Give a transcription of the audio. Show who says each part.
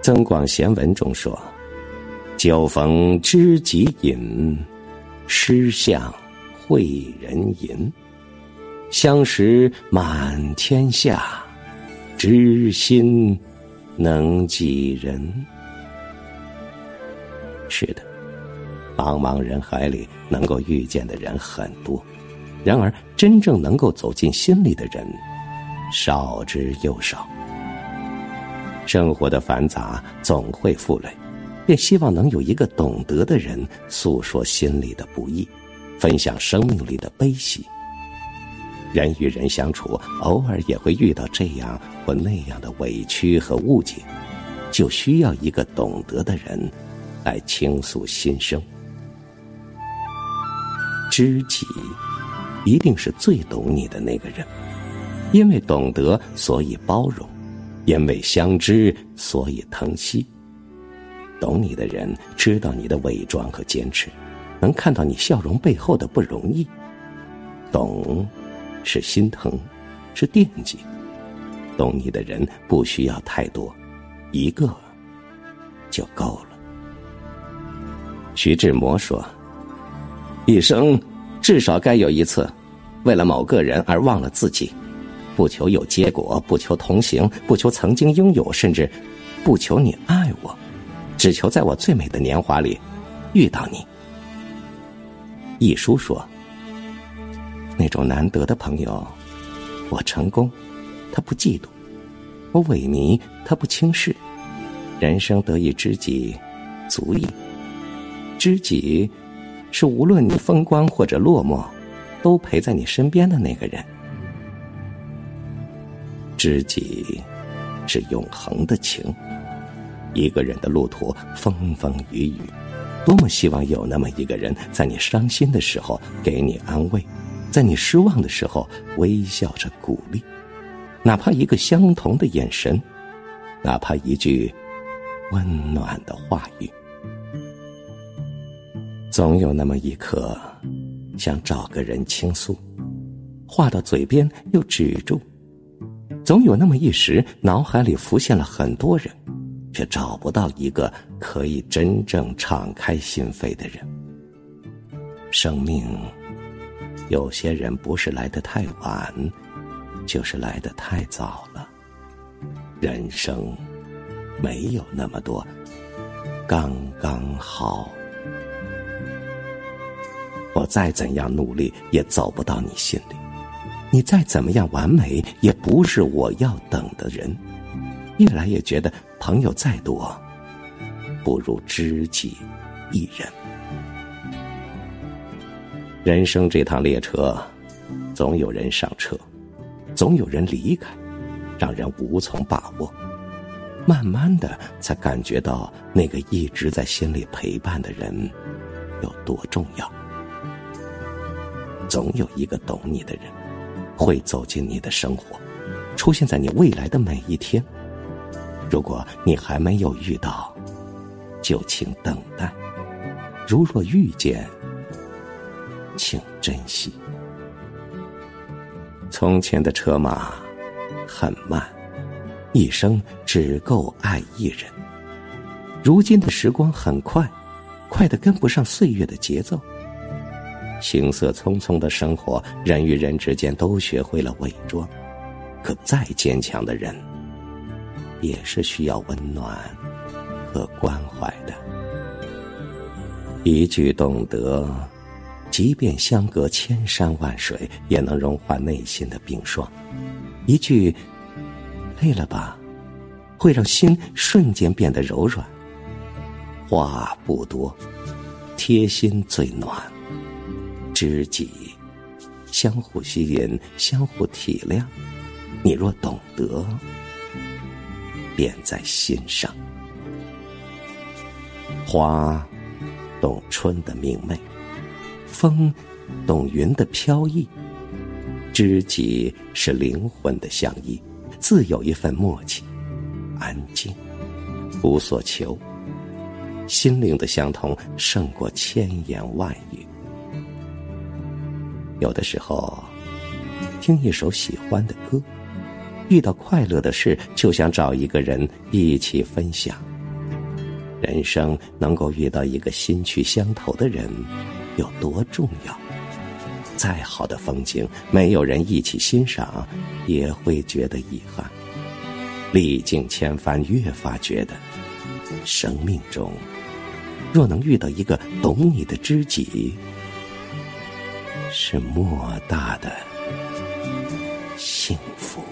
Speaker 1: 增广贤文中说：“酒逢知己饮，诗向会人吟。相识满天下，知心能几人？”是的，茫茫人海里能够遇见的人很多，然而真正能够走进心里的人少之又少。生活的繁杂总会负累，便希望能有一个懂得的人诉说心里的不易，分享生命里的悲喜。人与人相处，偶尔也会遇到这样或那样的委屈和误解，就需要一个懂得的人来倾诉心声。知己一定是最懂你的那个人，因为懂得，所以包容。因为相知，所以疼惜。懂你的人知道你的伪装和坚持，能看到你笑容背后的不容易。懂，是心疼，是惦记。懂你的人不需要太多，一个就够了。徐志摩说：“一生至少该有一次，为了某个人而忘了自己。”不求有结果，不求同行，不求曾经拥有，甚至不求你爱我，只求在我最美的年华里遇到你。一书说：“那种难得的朋友，我成功，他不嫉妒；我萎靡，他不轻视。人生得一知己，足矣。知己是无论你风光或者落寞，都陪在你身边的那个人。”知己是永恒的情。一个人的路途风风雨雨，多么希望有那么一个人，在你伤心的时候给你安慰，在你失望的时候微笑着鼓励，哪怕一个相同的眼神，哪怕一句温暖的话语。总有那么一刻，想找个人倾诉，话到嘴边又止住。总有那么一时，脑海里浮现了很多人，却找不到一个可以真正敞开心扉的人。生命，有些人不是来得太晚，就是来得太早了。人生，没有那么多刚刚好。我再怎样努力，也走不到你心里。你再怎么样完美，也不是我要等的人。越来越觉得，朋友再多，不如知己一人。人生这趟列车，总有人上车，总有人离开，让人无从把握。慢慢的，才感觉到那个一直在心里陪伴的人有多重要。总有一个懂你的人。会走进你的生活，出现在你未来的每一天。如果你还没有遇到，就请等待；如若遇见，请珍惜。从前的车马很慢，一生只够爱一人；如今的时光很快，快的跟不上岁月的节奏。行色匆匆的生活，人与人之间都学会了伪装。可再坚强的人，也是需要温暖和关怀的。一句懂得，即便相隔千山万水，也能融化内心的冰霜。一句累了吧，会让心瞬间变得柔软。话不多，贴心最暖。知己，相互吸引，相互体谅。你若懂得，便在心上。花懂春的明媚，风懂云的飘逸。知己是灵魂的相依，自有一份默契。安静，无所求，心灵的相通胜过千言万语。有的时候，听一首喜欢的歌，遇到快乐的事，就想找一个人一起分享。人生能够遇到一个心趣相投的人，有多重要？再好的风景，没有人一起欣赏，也会觉得遗憾。历尽千帆，越发觉得，生命中若能遇到一个懂你的知己，是莫大的幸福。